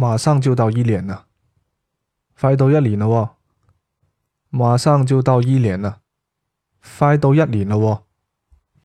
马上就到一年了，快到一年了，马上就到一年了，快到一年了。